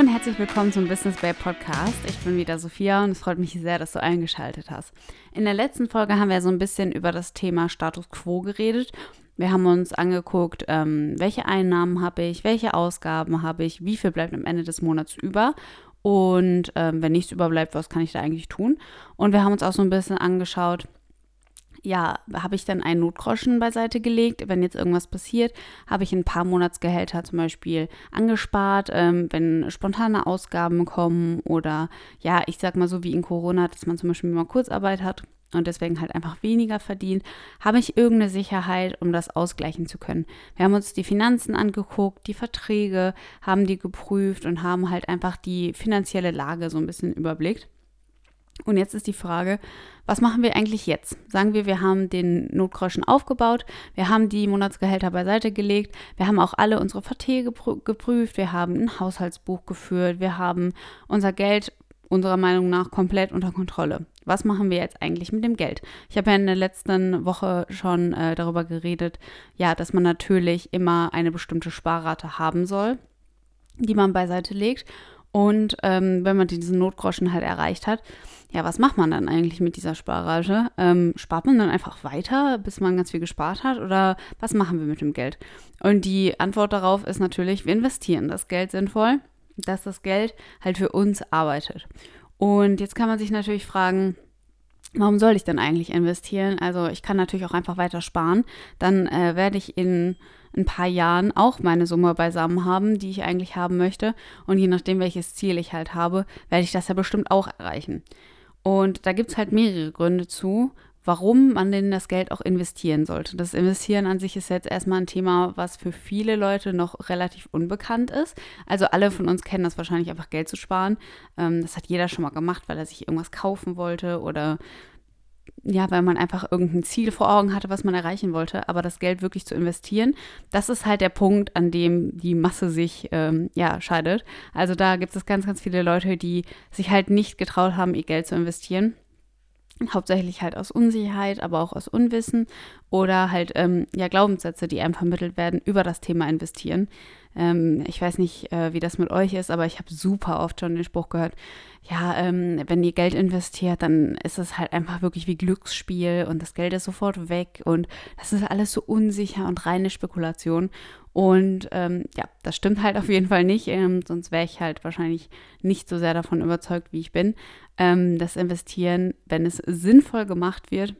Und herzlich willkommen zum Business Bay Podcast. Ich bin wieder Sophia und es freut mich sehr, dass du eingeschaltet hast. In der letzten Folge haben wir so ein bisschen über das Thema Status Quo geredet. Wir haben uns angeguckt, ähm, welche Einnahmen habe ich, welche Ausgaben habe ich, wie viel bleibt am Ende des Monats über und ähm, wenn nichts überbleibt, was kann ich da eigentlich tun? Und wir haben uns auch so ein bisschen angeschaut, ja, habe ich dann einen Notgroschen beiseite gelegt, wenn jetzt irgendwas passiert, habe ich ein paar Monatsgehälter zum Beispiel angespart, ähm, wenn spontane Ausgaben kommen oder ja, ich sag mal so wie in Corona, dass man zum Beispiel mal Kurzarbeit hat und deswegen halt einfach weniger verdient, habe ich irgendeine Sicherheit, um das ausgleichen zu können. Wir haben uns die Finanzen angeguckt, die Verträge, haben die geprüft und haben halt einfach die finanzielle Lage so ein bisschen überblickt. Und jetzt ist die Frage, was machen wir eigentlich jetzt? Sagen wir, wir haben den Notgroschen aufgebaut, wir haben die Monatsgehälter beiseite gelegt, wir haben auch alle unsere Verträge geprüft, wir haben ein Haushaltsbuch geführt, wir haben unser Geld unserer Meinung nach komplett unter Kontrolle. Was machen wir jetzt eigentlich mit dem Geld? Ich habe ja in der letzten Woche schon äh, darüber geredet, ja, dass man natürlich immer eine bestimmte Sparrate haben soll, die man beiseite legt. Und ähm, wenn man diesen Notgroschen halt erreicht hat, ja, was macht man dann eigentlich mit dieser Sparrate? Ähm, spart man dann einfach weiter, bis man ganz viel gespart hat? Oder was machen wir mit dem Geld? Und die Antwort darauf ist natürlich, wir investieren das Geld sinnvoll, dass das Geld halt für uns arbeitet. Und jetzt kann man sich natürlich fragen, warum soll ich denn eigentlich investieren? Also ich kann natürlich auch einfach weiter sparen. Dann äh, werde ich in ein paar Jahren auch meine Summe beisammen haben, die ich eigentlich haben möchte. Und je nachdem, welches Ziel ich halt habe, werde ich das ja bestimmt auch erreichen. Und da gibt es halt mehrere Gründe zu, warum man denn das Geld auch investieren sollte. Das Investieren an sich ist jetzt erstmal ein Thema, was für viele Leute noch relativ unbekannt ist. Also alle von uns kennen das wahrscheinlich einfach Geld zu sparen. Ähm, das hat jeder schon mal gemacht, weil er sich irgendwas kaufen wollte oder ja, weil man einfach irgendein Ziel vor Augen hatte, was man erreichen wollte, aber das Geld wirklich zu investieren, das ist halt der Punkt, an dem die Masse sich ähm, ja scheidet. Also da gibt es ganz, ganz viele Leute, die sich halt nicht getraut haben, ihr Geld zu investieren. Hauptsächlich halt aus Unsicherheit, aber auch aus Unwissen oder halt ähm, ja Glaubenssätze, die einem vermittelt werden über das Thema investieren. Ähm, ich weiß nicht, äh, wie das mit euch ist, aber ich habe super oft schon den Spruch gehört, ja, ähm, wenn ihr Geld investiert, dann ist es halt einfach wirklich wie Glücksspiel und das Geld ist sofort weg und das ist alles so unsicher und reine Spekulation. Und ähm, ja, das stimmt halt auf jeden Fall nicht, ähm, sonst wäre ich halt wahrscheinlich nicht so sehr davon überzeugt, wie ich bin. Ähm, das Investieren, wenn es sinnvoll gemacht wird,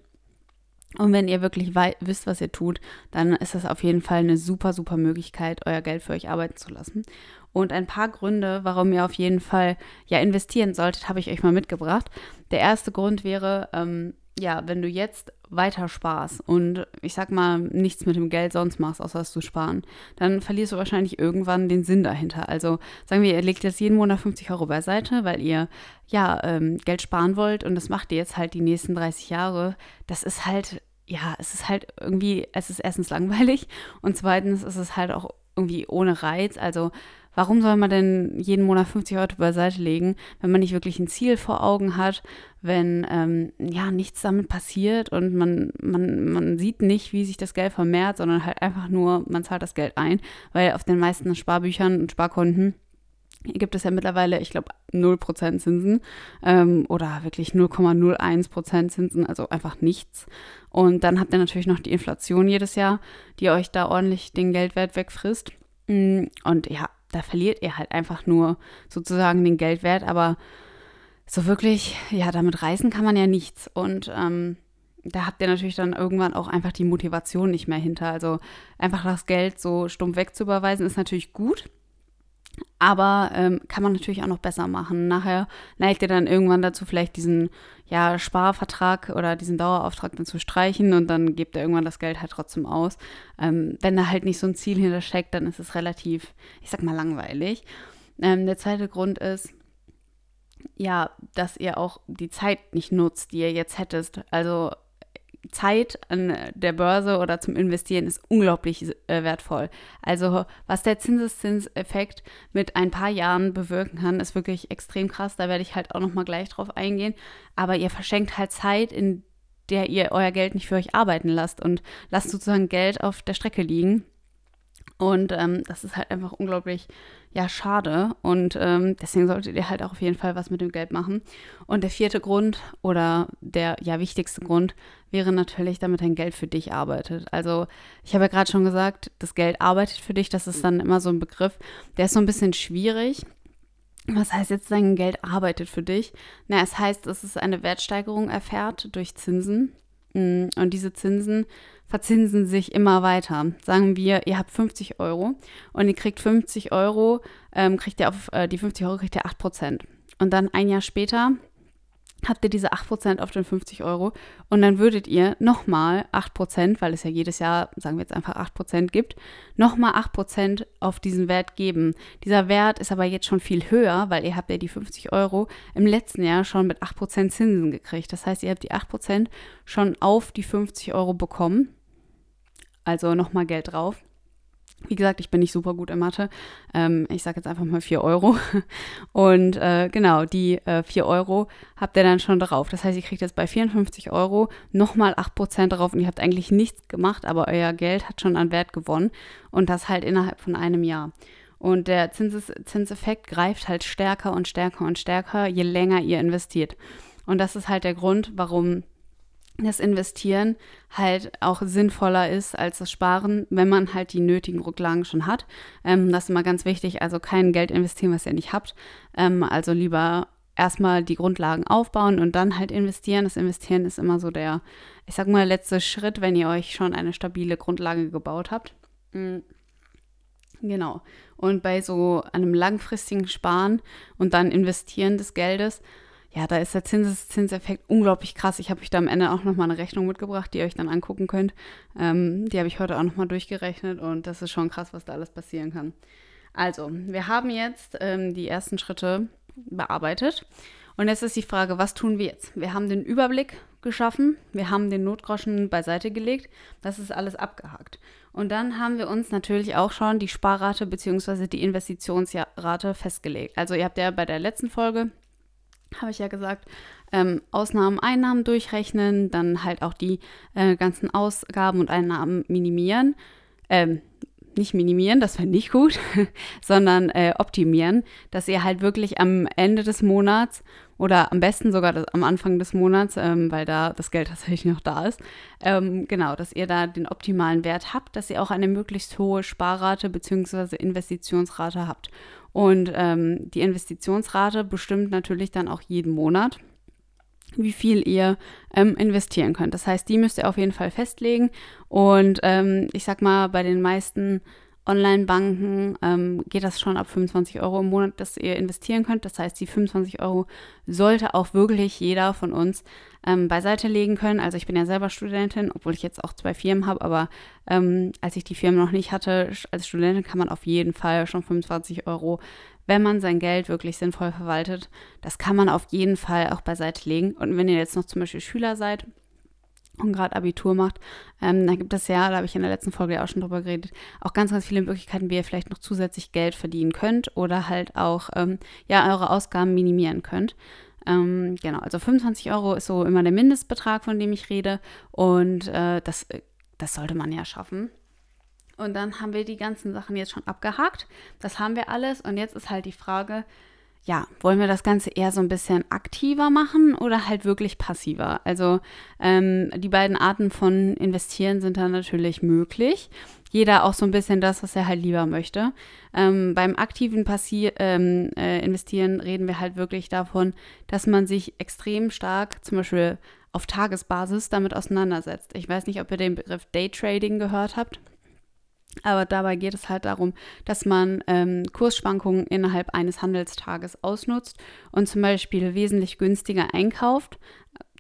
und wenn ihr wirklich wisst, was ihr tut, dann ist das auf jeden Fall eine super, super Möglichkeit, euer Geld für euch arbeiten zu lassen. Und ein paar Gründe, warum ihr auf jeden Fall ja investieren solltet, habe ich euch mal mitgebracht. Der erste Grund wäre, ähm, ja, wenn du jetzt weiter sparst und ich sag mal nichts mit dem Geld sonst machst, außer dass du sparen, dann verlierst du wahrscheinlich irgendwann den Sinn dahinter. Also sagen wir, ihr legt jetzt jeden Monat 50 Euro beiseite, weil ihr ja ähm, Geld sparen wollt und das macht ihr jetzt halt die nächsten 30 Jahre. Das ist halt, ja, es ist halt irgendwie, es ist erstens langweilig und zweitens ist es halt auch irgendwie ohne Reiz. Also Warum soll man denn jeden Monat 50 Euro beiseite legen, wenn man nicht wirklich ein Ziel vor Augen hat, wenn ähm, ja nichts damit passiert und man, man, man sieht nicht, wie sich das Geld vermehrt, sondern halt einfach nur, man zahlt das Geld ein, weil auf den meisten Sparbüchern und Sparkonten gibt es ja mittlerweile, ich glaube, 0% Zinsen ähm, oder wirklich 0,01% Zinsen, also einfach nichts. Und dann habt ihr natürlich noch die Inflation jedes Jahr, die euch da ordentlich den Geldwert wegfrisst. Mm, und ja, da verliert ihr halt einfach nur sozusagen den Geldwert, aber so wirklich, ja, damit reisen kann man ja nichts. Und ähm, da habt ihr natürlich dann irgendwann auch einfach die Motivation nicht mehr hinter. Also einfach das Geld so stumpf wegzuüberweisen ist natürlich gut. Aber ähm, kann man natürlich auch noch besser machen. Nachher neigt ihr dann irgendwann dazu, vielleicht diesen ja, Sparvertrag oder diesen Dauerauftrag dann zu streichen und dann gebt ihr irgendwann das Geld halt trotzdem aus. Ähm, wenn da halt nicht so ein Ziel hintersteckt, dann ist es relativ, ich sag mal, langweilig. Ähm, der zweite Grund ist, ja, dass ihr auch die Zeit nicht nutzt, die ihr jetzt hättest. Also Zeit an der Börse oder zum Investieren ist unglaublich äh, wertvoll. Also was der Zinseszinseffekt mit ein paar Jahren bewirken kann, ist wirklich extrem krass. Da werde ich halt auch noch mal gleich drauf eingehen. Aber ihr verschenkt halt Zeit, in der ihr euer Geld nicht für euch arbeiten lasst und lasst sozusagen Geld auf der Strecke liegen. Und ähm, das ist halt einfach unglaublich, ja, schade. Und ähm, deswegen solltet ihr halt auch auf jeden Fall was mit dem Geld machen. Und der vierte Grund oder der ja wichtigste Grund wäre natürlich, damit dein Geld für dich arbeitet. Also ich habe ja gerade schon gesagt, das Geld arbeitet für dich. Das ist dann immer so ein Begriff, der ist so ein bisschen schwierig. Was heißt jetzt, dein Geld arbeitet für dich? Na, es heißt, dass es eine Wertsteigerung erfährt durch Zinsen. Mm, und diese Zinsen verzinsen sich immer weiter. Sagen wir, ihr habt 50 Euro und ihr kriegt 50 Euro, ähm, kriegt ihr auf äh, die 50 Euro kriegt ihr 8 Prozent. Und dann ein Jahr später habt ihr diese 8% auf den 50 Euro und dann würdet ihr nochmal 8%, weil es ja jedes Jahr, sagen wir jetzt einfach 8% gibt, nochmal 8% auf diesen Wert geben. Dieser Wert ist aber jetzt schon viel höher, weil ihr habt ja die 50 Euro im letzten Jahr schon mit 8% Zinsen gekriegt. Das heißt, ihr habt die 8% schon auf die 50 Euro bekommen. Also nochmal Geld drauf. Wie gesagt, ich bin nicht super gut in Mathe. Ähm, ich sage jetzt einfach mal 4 Euro. Und äh, genau, die äh, 4 Euro habt ihr dann schon drauf. Das heißt, ihr kriegt jetzt bei 54 Euro nochmal 8% drauf und ihr habt eigentlich nichts gemacht, aber euer Geld hat schon an Wert gewonnen. Und das halt innerhalb von einem Jahr. Und der Zinses Zinseffekt greift halt stärker und stärker und stärker, je länger ihr investiert. Und das ist halt der Grund, warum das Investieren halt auch sinnvoller ist als das Sparen, wenn man halt die nötigen Rücklagen schon hat. Ähm, das ist immer ganz wichtig. Also kein Geld investieren, was ihr nicht habt. Ähm, also lieber erstmal die Grundlagen aufbauen und dann halt investieren. Das Investieren ist immer so der, ich sag mal, letzte Schritt, wenn ihr euch schon eine stabile Grundlage gebaut habt. Mhm. Genau. Und bei so einem langfristigen Sparen und dann Investieren des Geldes, ja, da ist der Zinseszinseffekt unglaublich krass. Ich habe euch da am Ende auch nochmal eine Rechnung mitgebracht, die ihr euch dann angucken könnt. Ähm, die habe ich heute auch nochmal durchgerechnet und das ist schon krass, was da alles passieren kann. Also, wir haben jetzt ähm, die ersten Schritte bearbeitet. Und jetzt ist die Frage, was tun wir jetzt? Wir haben den Überblick geschaffen, wir haben den Notgroschen beiseite gelegt, das ist alles abgehakt. Und dann haben wir uns natürlich auch schon die Sparrate bzw. die Investitionsrate festgelegt. Also ihr habt ja bei der letzten Folge habe ich ja gesagt, ähm, Ausnahmen, Einnahmen durchrechnen, dann halt auch die äh, ganzen Ausgaben und Einnahmen minimieren. Ähm, nicht minimieren, das wäre nicht gut, sondern äh, optimieren, dass ihr halt wirklich am Ende des Monats oder am besten sogar das, am Anfang des Monats, ähm, weil da das Geld tatsächlich noch da ist, ähm, genau, dass ihr da den optimalen Wert habt, dass ihr auch eine möglichst hohe Sparrate bzw. Investitionsrate habt. Und ähm, die Investitionsrate bestimmt natürlich dann auch jeden Monat wie viel ihr ähm, investieren könnt. Das heißt, die müsst ihr auf jeden Fall festlegen. Und ähm, ich sag mal, bei den meisten Online-Banken ähm, geht das schon ab 25 Euro im Monat, dass ihr investieren könnt. Das heißt, die 25 Euro sollte auch wirklich jeder von uns ähm, beiseite legen können. Also ich bin ja selber Studentin, obwohl ich jetzt auch zwei Firmen habe, aber ähm, als ich die Firmen noch nicht hatte, als Studentin kann man auf jeden Fall schon 25 Euro, wenn man sein Geld wirklich sinnvoll verwaltet, das kann man auf jeden Fall auch beiseite legen. Und wenn ihr jetzt noch zum Beispiel Schüler seid, und gerade Abitur macht, ähm, dann gibt es ja, da habe ich in der letzten Folge ja auch schon drüber geredet, auch ganz, ganz viele Möglichkeiten, wie ihr vielleicht noch zusätzlich Geld verdienen könnt oder halt auch ähm, ja eure Ausgaben minimieren könnt. Ähm, genau, also 25 Euro ist so immer der Mindestbetrag, von dem ich rede und äh, das, das sollte man ja schaffen. Und dann haben wir die ganzen Sachen jetzt schon abgehakt. Das haben wir alles und jetzt ist halt die Frage, ja, wollen wir das Ganze eher so ein bisschen aktiver machen oder halt wirklich passiver? Also ähm, die beiden Arten von Investieren sind da natürlich möglich. Jeder auch so ein bisschen das, was er halt lieber möchte. Ähm, beim aktiven Passi ähm, äh, Investieren reden wir halt wirklich davon, dass man sich extrem stark zum Beispiel auf Tagesbasis damit auseinandersetzt. Ich weiß nicht, ob ihr den Begriff Daytrading gehört habt. Aber dabei geht es halt darum, dass man ähm, Kursschwankungen innerhalb eines Handelstages ausnutzt und zum Beispiel wesentlich günstiger einkauft,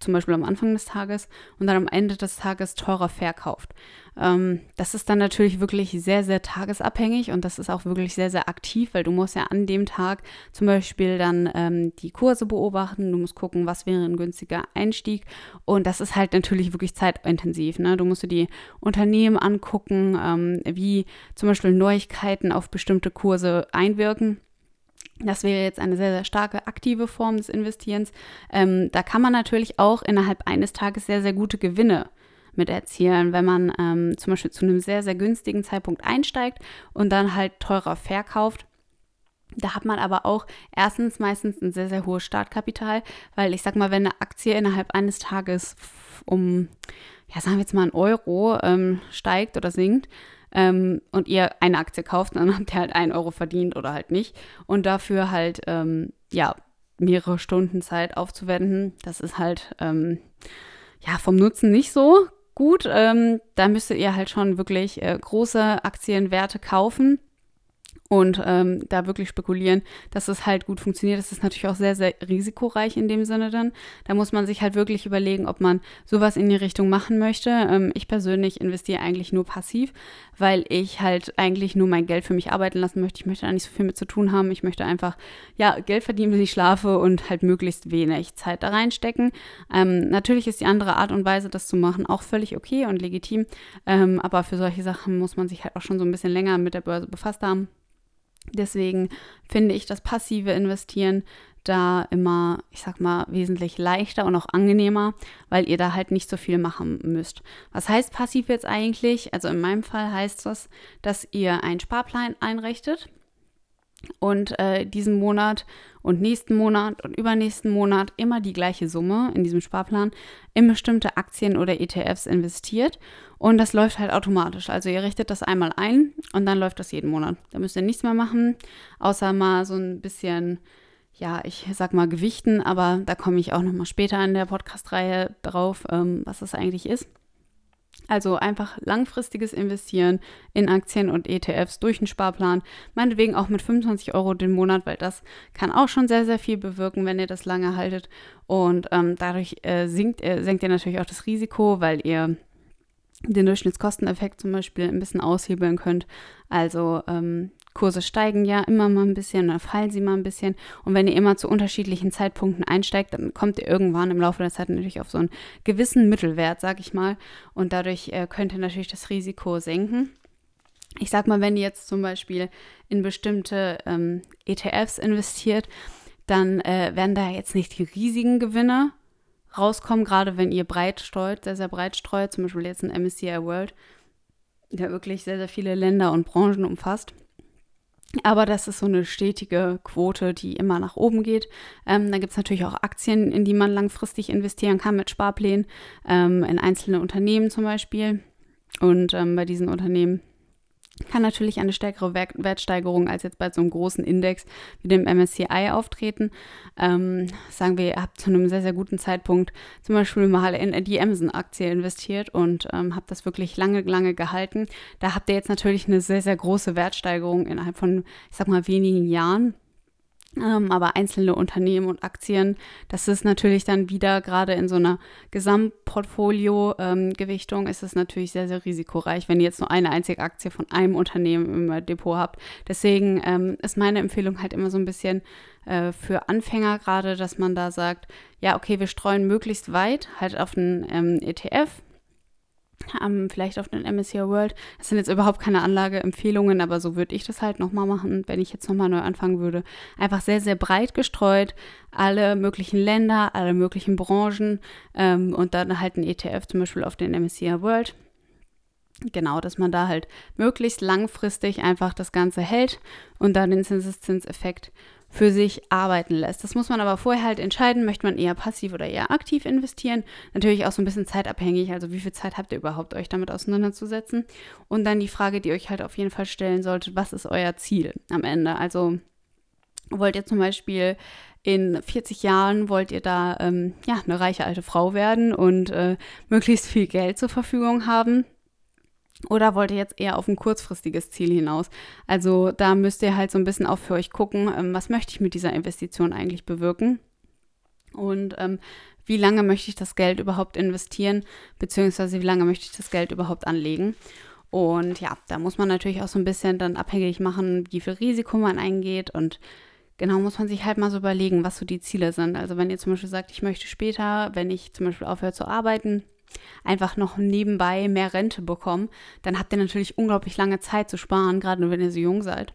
zum Beispiel am Anfang des Tages und dann am Ende des Tages teurer verkauft. Ähm, das ist dann natürlich wirklich sehr, sehr tagesabhängig und das ist auch wirklich sehr, sehr aktiv, weil du musst ja an dem Tag zum Beispiel dann ähm, die Kurse beobachten, du musst gucken, was wäre ein günstiger Einstieg und das ist halt natürlich wirklich zeitintensiv. Ne? Du musst dir die Unternehmen angucken, ähm, wie zum Beispiel Neuigkeiten auf bestimmte Kurse einwirken. Das wäre jetzt eine sehr, sehr starke aktive Form des Investierens. Ähm, da kann man natürlich auch innerhalb eines Tages sehr, sehr gute Gewinne mit erzielen, wenn man ähm, zum Beispiel zu einem sehr, sehr günstigen Zeitpunkt einsteigt und dann halt teurer verkauft. Da hat man aber auch erstens meistens ein sehr, sehr hohes Startkapital, weil ich sag mal, wenn eine Aktie innerhalb eines Tages um, ja, sagen wir jetzt mal einen Euro ähm, steigt oder sinkt, ähm, und ihr eine Aktie kauft, dann habt ihr halt einen Euro verdient oder halt nicht. Und dafür halt, ähm, ja, mehrere Stunden Zeit aufzuwenden, das ist halt, ähm, ja, vom Nutzen nicht so gut. Ähm, da müsstet ihr halt schon wirklich äh, große Aktienwerte kaufen und ähm, da wirklich spekulieren, dass es halt gut funktioniert. Das ist natürlich auch sehr, sehr risikoreich in dem Sinne dann. Da muss man sich halt wirklich überlegen, ob man sowas in die Richtung machen möchte. Ähm, ich persönlich investiere eigentlich nur passiv, weil ich halt eigentlich nur mein Geld für mich arbeiten lassen möchte. Ich möchte da nicht so viel mit zu tun haben. Ich möchte einfach, ja, Geld verdienen, wenn ich schlafe und halt möglichst wenig Zeit da reinstecken. Ähm, natürlich ist die andere Art und Weise, das zu machen, auch völlig okay und legitim. Ähm, aber für solche Sachen muss man sich halt auch schon so ein bisschen länger mit der Börse befasst haben. Deswegen finde ich das passive Investieren da immer, ich sag mal, wesentlich leichter und auch angenehmer, weil ihr da halt nicht so viel machen müsst. Was heißt passiv jetzt eigentlich? Also in meinem Fall heißt das, dass ihr einen Sparplan einrichtet und äh, diesen Monat und nächsten Monat und übernächsten Monat immer die gleiche Summe in diesem Sparplan in bestimmte Aktien oder ETFs investiert und das läuft halt automatisch. Also ihr richtet das einmal ein und dann läuft das jeden Monat. Da müsst ihr nichts mehr machen, außer mal so ein bisschen, ja, ich sag mal Gewichten, aber da komme ich auch nochmal später in der Podcast-Reihe drauf, ähm, was das eigentlich ist. Also einfach langfristiges Investieren in Aktien und ETFs durch einen Sparplan, meinetwegen auch mit 25 Euro den Monat, weil das kann auch schon sehr, sehr viel bewirken, wenn ihr das lange haltet. Und ähm, dadurch äh, sinkt, äh, senkt ihr natürlich auch das Risiko, weil ihr den Durchschnittskosteneffekt zum Beispiel ein bisschen aushebeln könnt. Also ähm, Kurse steigen ja immer mal ein bisschen, dann fallen sie mal ein bisschen. Und wenn ihr immer zu unterschiedlichen Zeitpunkten einsteigt, dann kommt ihr irgendwann im Laufe der Zeit natürlich auf so einen gewissen Mittelwert, sag ich mal. Und dadurch äh, könnt ihr natürlich das Risiko senken. Ich sag mal, wenn ihr jetzt zum Beispiel in bestimmte ähm, ETFs investiert, dann äh, werden da jetzt nicht die riesigen Gewinne rauskommen, gerade wenn ihr breit streut, sehr, sehr breit streut, zum Beispiel jetzt ein MSCI World, der wirklich sehr, sehr viele Länder und Branchen umfasst. Aber das ist so eine stetige Quote, die immer nach oben geht. Ähm, dann gibt es natürlich auch Aktien, in die man langfristig investieren kann mit Sparplänen, ähm, in einzelne Unternehmen zum Beispiel. Und ähm, bei diesen Unternehmen kann natürlich eine stärkere Wertsteigerung als jetzt bei so einem großen Index wie dem MSCI auftreten. Ähm, sagen wir, ihr habt zu einem sehr, sehr guten Zeitpunkt zum Beispiel mal in die Amazon-Aktie investiert und ähm, habt das wirklich lange, lange gehalten. Da habt ihr jetzt natürlich eine sehr, sehr große Wertsteigerung innerhalb von, ich sag mal, wenigen Jahren. Ähm, aber einzelne Unternehmen und Aktien, das ist natürlich dann wieder gerade in so einer Gesamtportfolio-Gewichtung, ähm, ist es natürlich sehr, sehr risikoreich, wenn ihr jetzt nur eine einzige Aktie von einem Unternehmen im Depot habt. Deswegen ähm, ist meine Empfehlung halt immer so ein bisschen äh, für Anfänger gerade, dass man da sagt, ja, okay, wir streuen möglichst weit halt auf einen ähm, ETF, ähm, vielleicht auf den MSCI World. Das sind jetzt überhaupt keine Anlageempfehlungen, aber so würde ich das halt nochmal machen, wenn ich jetzt nochmal neu anfangen würde. Einfach sehr, sehr breit gestreut, alle möglichen Länder, alle möglichen Branchen ähm, und dann halt ein ETF zum Beispiel auf den MSCI World. Genau, dass man da halt möglichst langfristig einfach das Ganze hält und dann den Zinseszinseffekt für sich arbeiten lässt. Das muss man aber vorher halt entscheiden, möchte man eher passiv oder eher aktiv investieren. Natürlich auch so ein bisschen zeitabhängig, also wie viel Zeit habt ihr überhaupt, euch damit auseinanderzusetzen. Und dann die Frage, die ihr euch halt auf jeden Fall stellen solltet, was ist euer Ziel am Ende? Also wollt ihr zum Beispiel in 40 Jahren wollt ihr da ähm, ja eine reiche alte Frau werden und äh, möglichst viel Geld zur Verfügung haben? Oder wollt ihr jetzt eher auf ein kurzfristiges Ziel hinaus? Also da müsst ihr halt so ein bisschen auch für euch gucken, ähm, was möchte ich mit dieser Investition eigentlich bewirken? Und ähm, wie lange möchte ich das Geld überhaupt investieren, beziehungsweise wie lange möchte ich das Geld überhaupt anlegen? Und ja, da muss man natürlich auch so ein bisschen dann abhängig machen, wie viel Risiko man eingeht und genau muss man sich halt mal so überlegen, was so die Ziele sind. Also wenn ihr zum Beispiel sagt, ich möchte später, wenn ich zum Beispiel aufhöre zu arbeiten, einfach noch nebenbei mehr Rente bekommen, dann habt ihr natürlich unglaublich lange Zeit zu sparen, gerade wenn ihr so jung seid.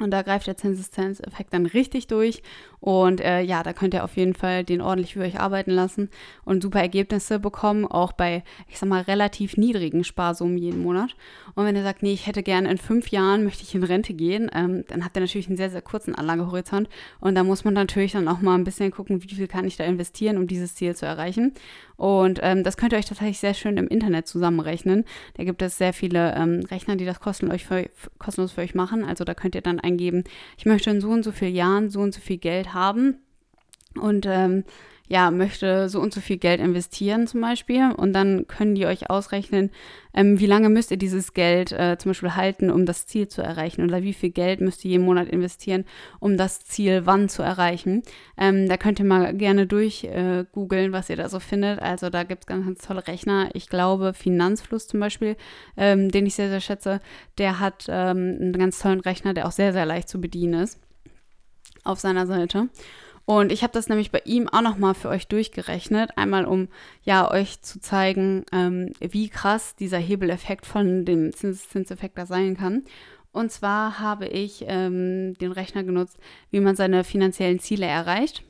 Und da greift der Zinseszinseffekt dann richtig durch Und äh, ja, da könnt ihr auf jeden Fall den ordentlich für euch arbeiten lassen und super Ergebnisse bekommen, auch bei, ich sag mal, relativ niedrigen Sparsummen jeden Monat. Und wenn ihr sagt, nee, ich hätte gerne in fünf Jahren, möchte ich in Rente gehen, ähm, dann habt ihr natürlich einen sehr, sehr kurzen Anlagehorizont. Und da muss man natürlich dann auch mal ein bisschen gucken, wie viel kann ich da investieren, um dieses Ziel zu erreichen. Und ähm, das könnt ihr euch tatsächlich sehr schön im Internet zusammenrechnen. Da gibt es sehr viele ähm, Rechner, die das kostenlos für, kostenlos für euch machen. Also da könnt ihr dann eingeben, ich möchte in so und so vielen Jahren so und so viel Geld haben und ähm, ja, möchte so und so viel Geld investieren zum Beispiel und dann können die euch ausrechnen, ähm, wie lange müsst ihr dieses Geld äh, zum Beispiel halten, um das Ziel zu erreichen oder wie viel Geld müsst ihr jeden Monat investieren, um das Ziel wann zu erreichen. Ähm, da könnt ihr mal gerne durch äh, was ihr da so findet. Also da gibt es ganz, ganz tolle Rechner. Ich glaube, Finanzfluss zum Beispiel, ähm, den ich sehr, sehr schätze, der hat ähm, einen ganz tollen Rechner, der auch sehr, sehr leicht zu bedienen ist auf seiner Seite. Und ich habe das nämlich bei ihm auch nochmal für euch durchgerechnet. Einmal, um ja euch zu zeigen, ähm, wie krass dieser Hebeleffekt von dem Zinseszinseffekt da sein kann. Und zwar habe ich ähm, den Rechner genutzt, wie man seine finanziellen Ziele erreicht.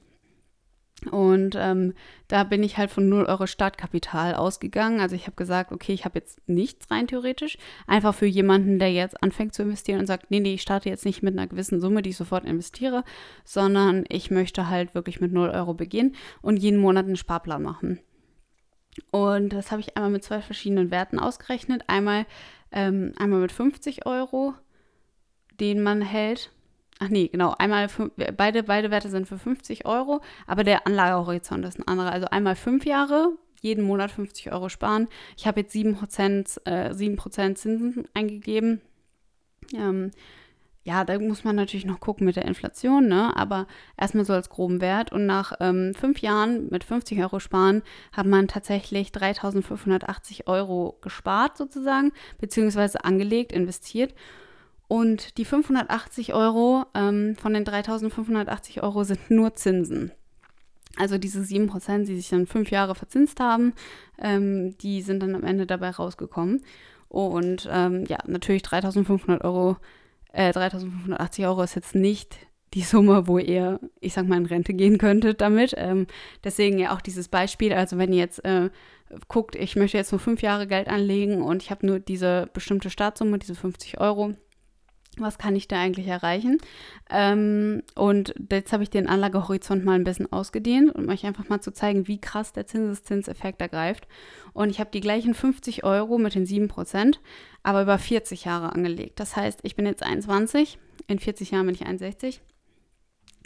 Und ähm, da bin ich halt von 0 Euro Startkapital ausgegangen. Also ich habe gesagt, okay, ich habe jetzt nichts rein theoretisch. Einfach für jemanden, der jetzt anfängt zu investieren und sagt, nee, nee, ich starte jetzt nicht mit einer gewissen Summe, die ich sofort investiere, sondern ich möchte halt wirklich mit 0 Euro beginnen und jeden Monat einen Sparplan machen. Und das habe ich einmal mit zwei verschiedenen Werten ausgerechnet. Einmal, ähm, einmal mit 50 Euro, den man hält Ach nee, genau. Einmal beide, beide Werte sind für 50 Euro, aber der Anlagehorizont ist ein anderer. Also einmal fünf Jahre, jeden Monat 50 Euro sparen. Ich habe jetzt 7%, äh, 7 Zinsen eingegeben. Ähm, ja, da muss man natürlich noch gucken mit der Inflation, ne? aber erstmal so als groben Wert. Und nach ähm, fünf Jahren mit 50 Euro sparen hat man tatsächlich 3.580 Euro gespart sozusagen, beziehungsweise angelegt, investiert. Und die 580 Euro ähm, von den 3580 Euro sind nur Zinsen. Also diese 7%, die sich dann fünf Jahre verzinst haben, ähm, die sind dann am Ende dabei rausgekommen. Und ähm, ja, natürlich 3500 Euro, äh, 3580 Euro ist jetzt nicht die Summe, wo ihr, ich sag mal, in Rente gehen könntet damit. Ähm, deswegen ja auch dieses Beispiel. Also wenn ihr jetzt äh, guckt, ich möchte jetzt nur fünf Jahre Geld anlegen und ich habe nur diese bestimmte Startsumme, diese 50 Euro, was kann ich da eigentlich erreichen? Ähm, und jetzt habe ich den Anlagehorizont mal ein bisschen ausgedehnt, um euch einfach mal zu zeigen, wie krass der Zinseszinseffekt ergreift. Und ich habe die gleichen 50 Euro mit den 7%, aber über 40 Jahre angelegt. Das heißt, ich bin jetzt 21, in 40 Jahren bin ich 61.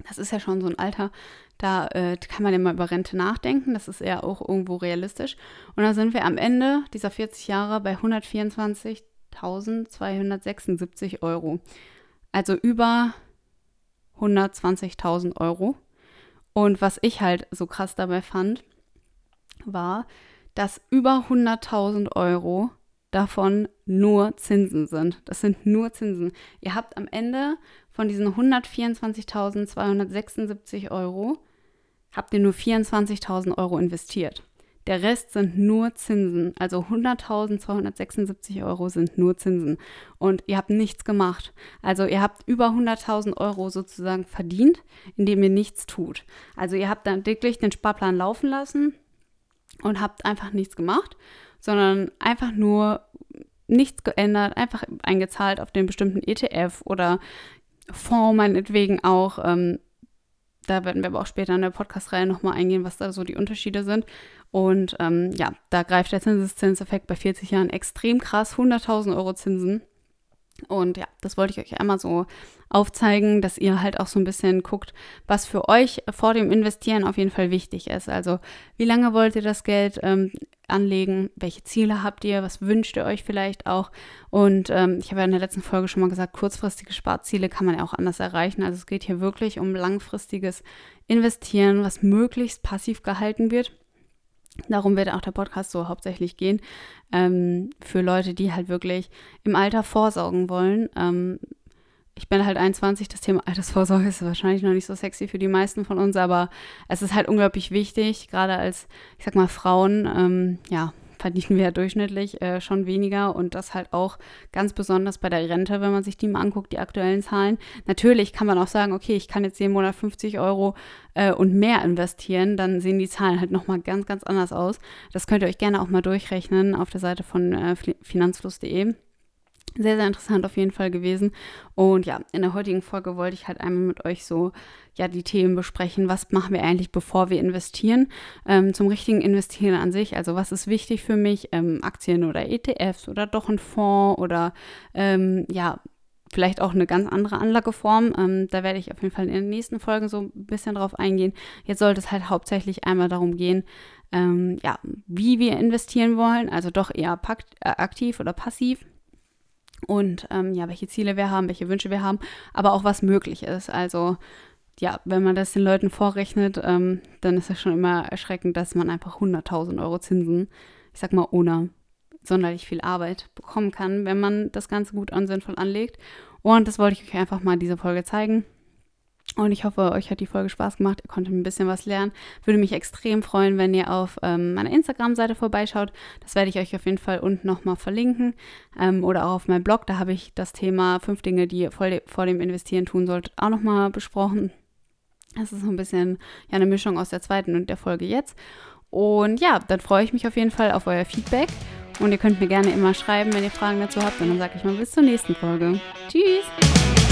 Das ist ja schon so ein Alter, da äh, kann man mal über Rente nachdenken. Das ist ja auch irgendwo realistisch. Und da sind wir am Ende dieser 40 Jahre bei 124 1.276 Euro. Also über 120.000 Euro. Und was ich halt so krass dabei fand, war, dass über 100.000 Euro davon nur Zinsen sind. Das sind nur Zinsen. Ihr habt am Ende von diesen 124.276 Euro, habt ihr nur 24.000 Euro investiert. Der Rest sind nur Zinsen. Also 100.276 Euro sind nur Zinsen. Und ihr habt nichts gemacht. Also ihr habt über 100.000 Euro sozusagen verdient, indem ihr nichts tut. Also ihr habt dann wirklich den Sparplan laufen lassen und habt einfach nichts gemacht, sondern einfach nur nichts geändert, einfach eingezahlt auf den bestimmten ETF oder Fonds meinetwegen auch. Ähm, da werden wir aber auch später in der Podcast-Reihe nochmal eingehen, was da so die Unterschiede sind. Und ähm, ja, da greift der Zinseszinseffekt bei 40 Jahren extrem krass, 100.000 Euro Zinsen. Und ja, das wollte ich euch einmal so aufzeigen, dass ihr halt auch so ein bisschen guckt, was für euch vor dem Investieren auf jeden Fall wichtig ist. Also wie lange wollt ihr das Geld ähm, anlegen? Welche Ziele habt ihr? Was wünscht ihr euch vielleicht auch? Und ähm, ich habe ja in der letzten Folge schon mal gesagt, kurzfristige Sparziele kann man ja auch anders erreichen. Also es geht hier wirklich um langfristiges Investieren, was möglichst passiv gehalten wird. Darum wird auch der Podcast so hauptsächlich gehen. Ähm, für Leute, die halt wirklich im Alter vorsorgen wollen. Ähm, ich bin halt 21, das Thema Altersvorsorge ist wahrscheinlich noch nicht so sexy für die meisten von uns, aber es ist halt unglaublich wichtig, gerade als, ich sag mal, Frauen, ähm, ja, verdienen wir ja durchschnittlich äh, schon weniger und das halt auch ganz besonders bei der Rente, wenn man sich die mal anguckt, die aktuellen Zahlen. Natürlich kann man auch sagen, okay, ich kann jetzt jeden Monat 50 Euro äh, und mehr investieren, dann sehen die Zahlen halt nochmal ganz, ganz anders aus. Das könnt ihr euch gerne auch mal durchrechnen auf der Seite von äh, finanzfluss.de. Sehr, sehr interessant auf jeden Fall gewesen. Und ja, in der heutigen Folge wollte ich halt einmal mit euch so, ja, die Themen besprechen. Was machen wir eigentlich, bevor wir investieren? Ähm, zum richtigen Investieren an sich. Also, was ist wichtig für mich? Ähm, Aktien oder ETFs oder doch ein Fonds oder, ähm, ja, vielleicht auch eine ganz andere Anlageform. Ähm, da werde ich auf jeden Fall in den nächsten Folgen so ein bisschen drauf eingehen. Jetzt sollte es halt hauptsächlich einmal darum gehen, ähm, ja, wie wir investieren wollen. Also doch eher äh, aktiv oder passiv und ähm, ja, welche Ziele wir haben, welche Wünsche wir haben, aber auch was möglich ist. Also ja, wenn man das den Leuten vorrechnet, ähm, dann ist es schon immer erschreckend, dass man einfach 100.000 Euro Zinsen, ich sag mal, ohne sonderlich viel Arbeit bekommen kann, wenn man das Ganze gut und sinnvoll anlegt. Und das wollte ich euch einfach mal in dieser Folge zeigen. Und ich hoffe, euch hat die Folge Spaß gemacht. Ihr konntet ein bisschen was lernen. Würde mich extrem freuen, wenn ihr auf ähm, meiner Instagram-Seite vorbeischaut. Das werde ich euch auf jeden Fall unten nochmal verlinken. Ähm, oder auch auf meinem Blog. Da habe ich das Thema fünf Dinge, die ihr vor, vor dem Investieren tun solltet, auch nochmal besprochen. Das ist so ein bisschen ja, eine Mischung aus der zweiten und der Folge jetzt. Und ja, dann freue ich mich auf jeden Fall auf euer Feedback. Und ihr könnt mir gerne immer schreiben, wenn ihr Fragen dazu habt. Und dann sage ich mal bis zur nächsten Folge. Tschüss!